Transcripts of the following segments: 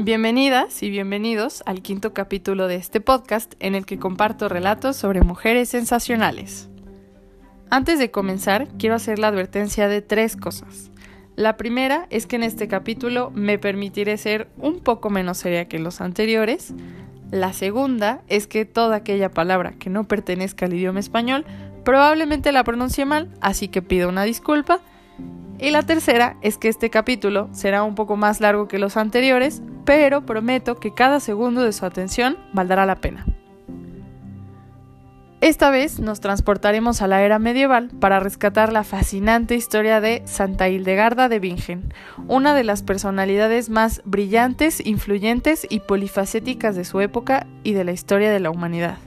Bienvenidas y bienvenidos al quinto capítulo de este podcast en el que comparto relatos sobre mujeres sensacionales. Antes de comenzar, quiero hacer la advertencia de tres cosas. La primera es que en este capítulo me permitiré ser un poco menos seria que los anteriores. La segunda es que toda aquella palabra que no pertenezca al idioma español probablemente la pronuncie mal, así que pido una disculpa. Y la tercera es que este capítulo será un poco más largo que los anteriores, pero prometo que cada segundo de su atención valdrá la pena. Esta vez nos transportaremos a la era medieval para rescatar la fascinante historia de Santa Hildegarda de Bingen, una de las personalidades más brillantes, influyentes y polifacéticas de su época y de la historia de la humanidad.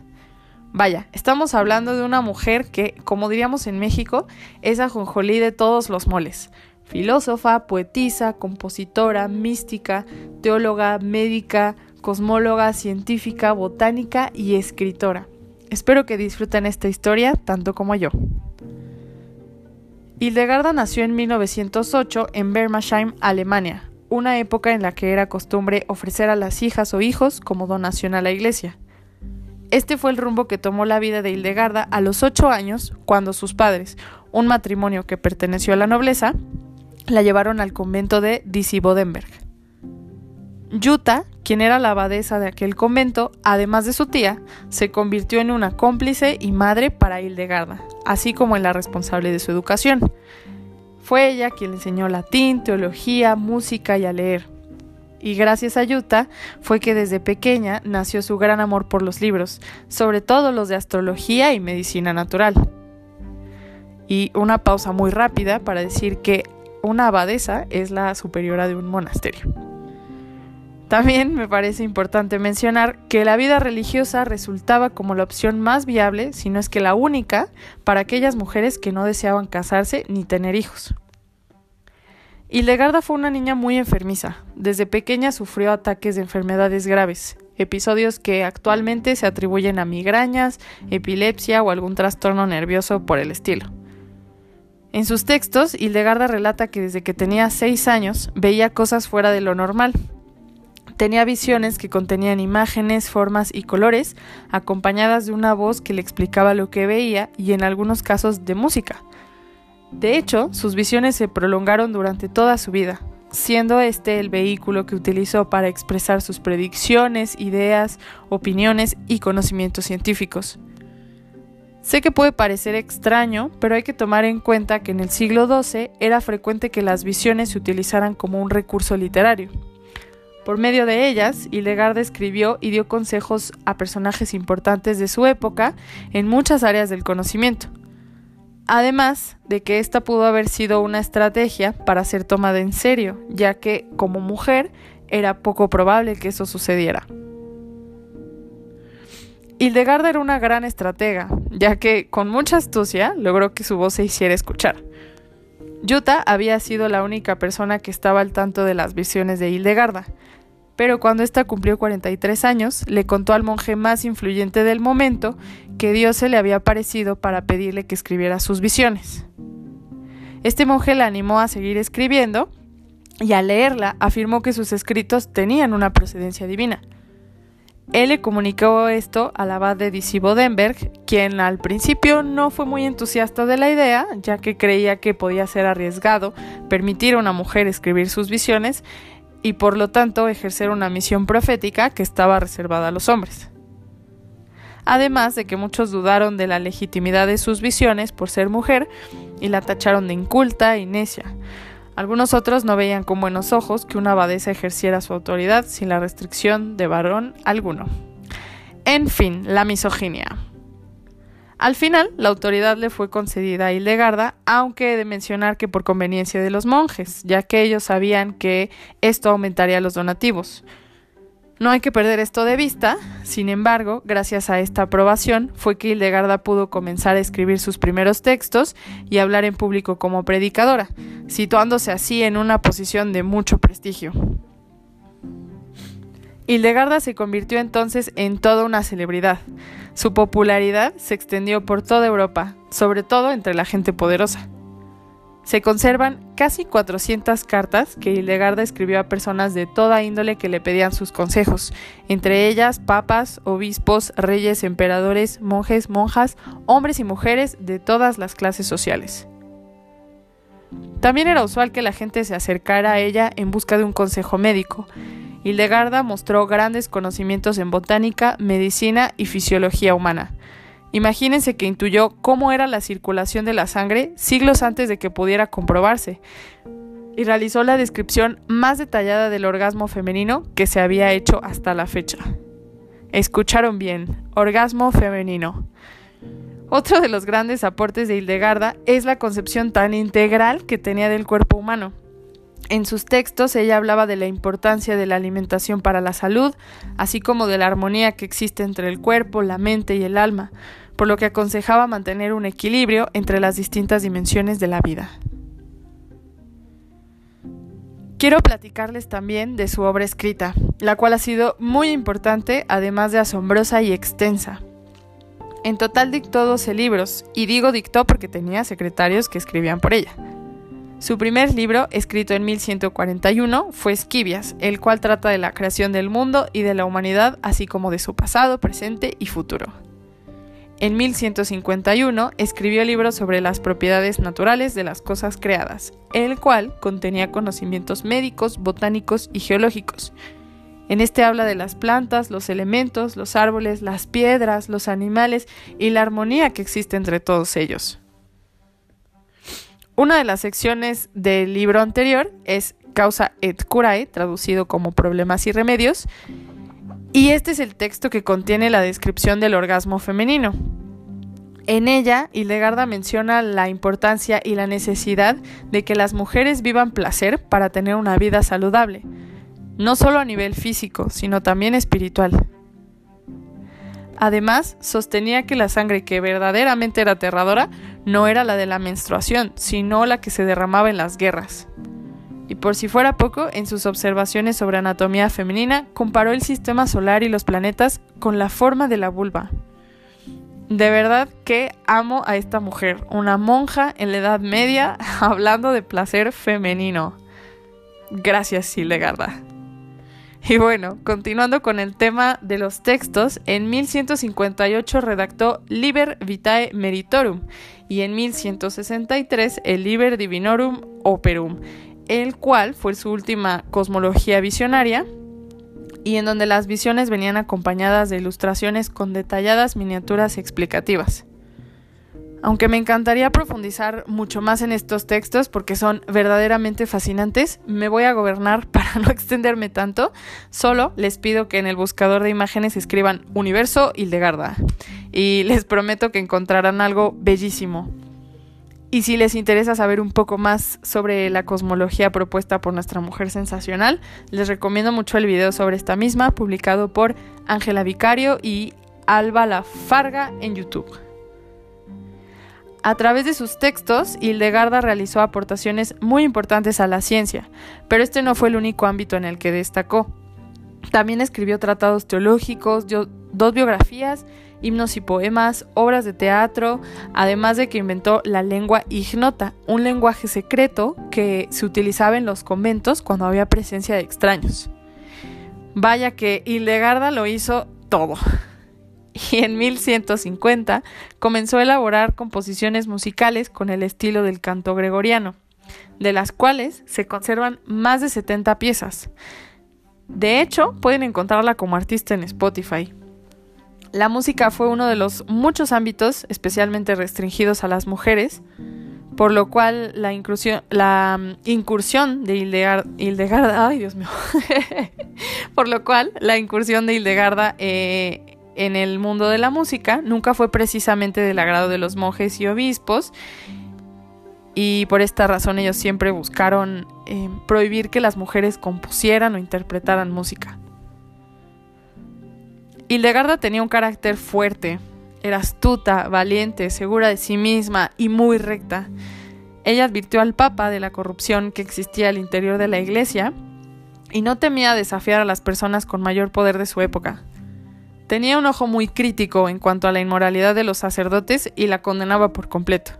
Vaya, estamos hablando de una mujer que, como diríamos en México, es ajonjolí de todos los moles. Filósofa, poetisa, compositora, mística, teóloga, médica, cosmóloga, científica, botánica y escritora. Espero que disfruten esta historia tanto como yo. Hildegarda nació en 1908 en Bermersheim, Alemania, una época en la que era costumbre ofrecer a las hijas o hijos como donación a la iglesia. Este fue el rumbo que tomó la vida de Hildegarda a los ocho años, cuando sus padres, un matrimonio que perteneció a la nobleza, la llevaron al convento de Disibodenberg. Yuta, quien era la abadesa de aquel convento, además de su tía, se convirtió en una cómplice y madre para Hildegarda, así como en la responsable de su educación. Fue ella quien le enseñó latín, teología, música y a leer y gracias a Yuta fue que desde pequeña nació su gran amor por los libros, sobre todo los de astrología y medicina natural. Y una pausa muy rápida para decir que una abadesa es la superiora de un monasterio. También me parece importante mencionar que la vida religiosa resultaba como la opción más viable, si no es que la única, para aquellas mujeres que no deseaban casarse ni tener hijos. Hildegarda fue una niña muy enfermiza. Desde pequeña sufrió ataques de enfermedades graves, episodios que actualmente se atribuyen a migrañas, epilepsia o algún trastorno nervioso por el estilo. En sus textos, Hildegarda relata que desde que tenía seis años veía cosas fuera de lo normal. Tenía visiones que contenían imágenes, formas y colores, acompañadas de una voz que le explicaba lo que veía y en algunos casos de música. De hecho, sus visiones se prolongaron durante toda su vida, siendo este el vehículo que utilizó para expresar sus predicciones, ideas, opiniones y conocimientos científicos. Sé que puede parecer extraño, pero hay que tomar en cuenta que en el siglo XII era frecuente que las visiones se utilizaran como un recurso literario. Por medio de ellas, Hildegarda escribió y dio consejos a personajes importantes de su época en muchas áreas del conocimiento, Además de que esta pudo haber sido una estrategia para ser tomada en serio, ya que como mujer era poco probable que eso sucediera. Hildegarda era una gran estratega, ya que con mucha astucia logró que su voz se hiciera escuchar. Yuta había sido la única persona que estaba al tanto de las visiones de Hildegarda, pero cuando ésta cumplió 43 años, le contó al monje más influyente del momento que Dios se le había aparecido para pedirle que escribiera sus visiones. Este monje la animó a seguir escribiendo y al leerla afirmó que sus escritos tenían una procedencia divina. Él le comunicó esto al abad de Disibodenberg, quien al principio no fue muy entusiasta de la idea, ya que creía que podía ser arriesgado permitir a una mujer escribir sus visiones y por lo tanto ejercer una misión profética que estaba reservada a los hombres. Además de que muchos dudaron de la legitimidad de sus visiones por ser mujer y la tacharon de inculta y necia. Algunos otros no veían con buenos ojos que una abadesa ejerciera su autoridad sin la restricción de varón alguno. En fin, la misoginia. Al final, la autoridad le fue concedida a Hildegarda, aunque he de mencionar que por conveniencia de los monjes, ya que ellos sabían que esto aumentaría los donativos. No hay que perder esto de vista, sin embargo, gracias a esta aprobación fue que Hildegarda pudo comenzar a escribir sus primeros textos y hablar en público como predicadora, situándose así en una posición de mucho prestigio. Hildegarda se convirtió entonces en toda una celebridad. Su popularidad se extendió por toda Europa, sobre todo entre la gente poderosa. Se conservan casi 400 cartas que Hildegarda escribió a personas de toda índole que le pedían sus consejos, entre ellas papas, obispos, reyes, emperadores, monjes, monjas, hombres y mujeres de todas las clases sociales. También era usual que la gente se acercara a ella en busca de un consejo médico. Hildegarda mostró grandes conocimientos en botánica, medicina y fisiología humana. Imagínense que intuyó cómo era la circulación de la sangre siglos antes de que pudiera comprobarse, y realizó la descripción más detallada del orgasmo femenino que se había hecho hasta la fecha. Escucharon bien, orgasmo femenino. Otro de los grandes aportes de Hildegarda es la concepción tan integral que tenía del cuerpo humano. En sus textos ella hablaba de la importancia de la alimentación para la salud, así como de la armonía que existe entre el cuerpo, la mente y el alma, por lo que aconsejaba mantener un equilibrio entre las distintas dimensiones de la vida. Quiero platicarles también de su obra escrita, la cual ha sido muy importante, además de asombrosa y extensa. En total dictó 12 libros, y digo dictó porque tenía secretarios que escribían por ella. Su primer libro, escrito en 1141, fue Esquivias, el cual trata de la creación del mundo y de la humanidad, así como de su pasado, presente y futuro. En 1151 escribió el libro sobre las propiedades naturales de las cosas creadas, el cual contenía conocimientos médicos, botánicos y geológicos, en este habla de las plantas, los elementos, los árboles, las piedras, los animales y la armonía que existe entre todos ellos. Una de las secciones del libro anterior es Causa et Curae, traducido como Problemas y Remedios, y este es el texto que contiene la descripción del orgasmo femenino. En ella, Hildegarda menciona la importancia y la necesidad de que las mujeres vivan placer para tener una vida saludable no solo a nivel físico, sino también espiritual. Además, sostenía que la sangre que verdaderamente era aterradora no era la de la menstruación, sino la que se derramaba en las guerras. Y por si fuera poco, en sus observaciones sobre anatomía femenina, comparó el sistema solar y los planetas con la forma de la vulva. De verdad que amo a esta mujer, una monja en la Edad Media hablando de placer femenino. Gracias, Silegarda. Y bueno, continuando con el tema de los textos, en 1158 redactó Liber Vitae Meritorum y en 1163 el Liber Divinorum Operum, el cual fue su última cosmología visionaria y en donde las visiones venían acompañadas de ilustraciones con detalladas miniaturas explicativas. Aunque me encantaría profundizar mucho más en estos textos porque son verdaderamente fascinantes, me voy a gobernar para no extenderme tanto. Solo les pido que en el buscador de imágenes escriban Universo Hildegarda y les prometo que encontrarán algo bellísimo. Y si les interesa saber un poco más sobre la cosmología propuesta por nuestra mujer sensacional, les recomiendo mucho el video sobre esta misma, publicado por Ángela Vicario y Alba La Farga en YouTube. A través de sus textos, Hildegarda realizó aportaciones muy importantes a la ciencia, pero este no fue el único ámbito en el que destacó. También escribió tratados teológicos, dos biografías, himnos y poemas, obras de teatro, además de que inventó la lengua ignota, un lenguaje secreto que se utilizaba en los conventos cuando había presencia de extraños. Vaya que Hildegarda lo hizo todo y en 1150 comenzó a elaborar composiciones musicales con el estilo del canto gregoriano, de las cuales se conservan más de 70 piezas. De hecho, pueden encontrarla como artista en Spotify. La música fue uno de los muchos ámbitos especialmente restringidos a las mujeres, por lo cual la mm, incursión de Hildegarda, ay Dios mío, por lo cual la incursión de Hildegarda eh, en el mundo de la música nunca fue precisamente del agrado de los monjes y obispos y por esta razón ellos siempre buscaron eh, prohibir que las mujeres compusieran o interpretaran música. Hildegarda tenía un carácter fuerte, era astuta, valiente, segura de sí misma y muy recta. Ella advirtió al Papa de la corrupción que existía al interior de la Iglesia y no temía desafiar a las personas con mayor poder de su época. Tenía un ojo muy crítico en cuanto a la inmoralidad de los sacerdotes y la condenaba por completo.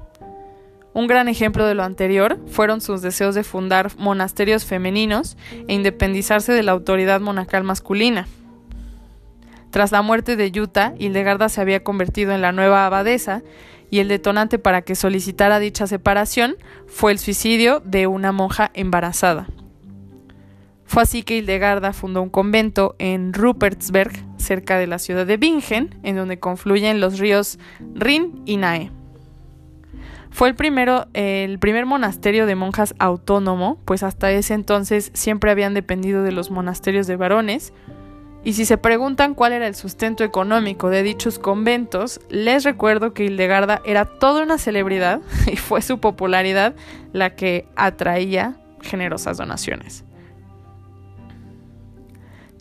Un gran ejemplo de lo anterior fueron sus deseos de fundar monasterios femeninos e independizarse de la autoridad monacal masculina. Tras la muerte de Yuta, Hildegarda se había convertido en la nueva abadesa y el detonante para que solicitara dicha separación fue el suicidio de una monja embarazada. Fue así que Hildegarda fundó un convento en Rupertsberg, cerca de la ciudad de Bingen, en donde confluyen los ríos Rin y Nae. Fue el, primero, el primer monasterio de monjas autónomo, pues hasta ese entonces siempre habían dependido de los monasterios de varones, y si se preguntan cuál era el sustento económico de dichos conventos, les recuerdo que Hildegarda era toda una celebridad y fue su popularidad la que atraía generosas donaciones.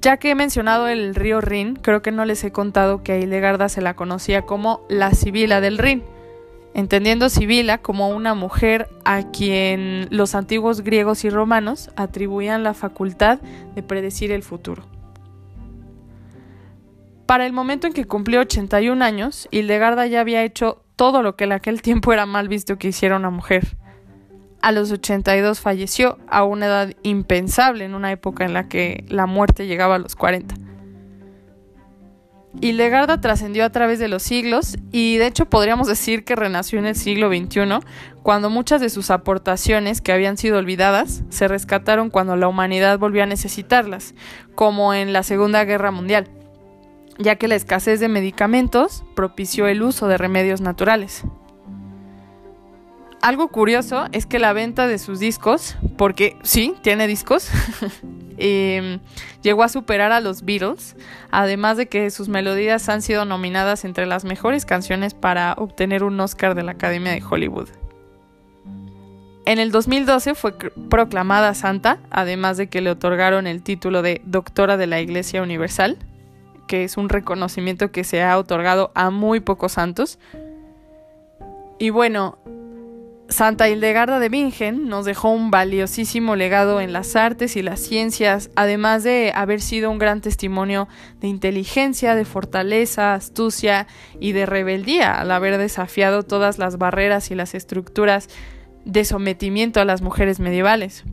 Ya que he mencionado el río Rin, creo que no les he contado que a Hildegarda se la conocía como la Sibila del Rin, entendiendo Sibila como una mujer a quien los antiguos griegos y romanos atribuían la facultad de predecir el futuro. Para el momento en que cumplió 81 años, Hildegarda ya había hecho todo lo que en aquel tiempo era mal visto que hiciera una mujer. A los 82 falleció a una edad impensable en una época en la que la muerte llegaba a los 40. Hildegarda trascendió a través de los siglos y de hecho podríamos decir que renació en el siglo XXI, cuando muchas de sus aportaciones que habían sido olvidadas se rescataron cuando la humanidad volvió a necesitarlas, como en la Segunda Guerra Mundial ya que la escasez de medicamentos propició el uso de remedios naturales. Algo curioso es que la venta de sus discos, porque sí, tiene discos, em, llegó a superar a los Beatles, además de que sus melodías han sido nominadas entre las mejores canciones para obtener un Oscar de la Academia de Hollywood. En el 2012 fue proclamada santa, además de que le otorgaron el título de Doctora de la Iglesia Universal que es un reconocimiento que se ha otorgado a muy pocos santos. Y bueno, Santa Hildegarda de Bingen nos dejó un valiosísimo legado en las artes y las ciencias, además de haber sido un gran testimonio de inteligencia, de fortaleza, astucia y de rebeldía al haber desafiado todas las barreras y las estructuras de sometimiento a las mujeres medievales.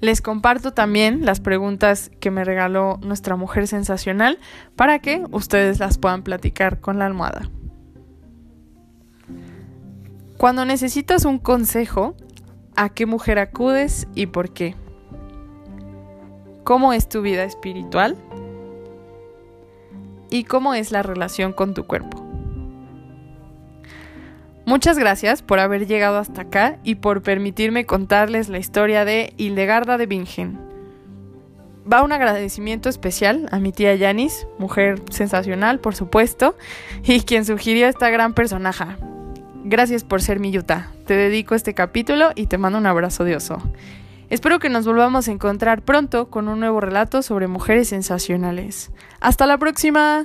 Les comparto también las preguntas que me regaló nuestra mujer sensacional para que ustedes las puedan platicar con la almohada. Cuando necesitas un consejo, ¿a qué mujer acudes y por qué? ¿Cómo es tu vida espiritual? ¿Y cómo es la relación con tu cuerpo? Muchas gracias por haber llegado hasta acá y por permitirme contarles la historia de Hildegarda de Bingen. Va un agradecimiento especial a mi tía Yanis, mujer sensacional, por supuesto, y quien sugirió esta gran personaje. Gracias por ser mi yuta. Te dedico este capítulo y te mando un abrazo de. Espero que nos volvamos a encontrar pronto con un nuevo relato sobre mujeres sensacionales. ¡Hasta la próxima!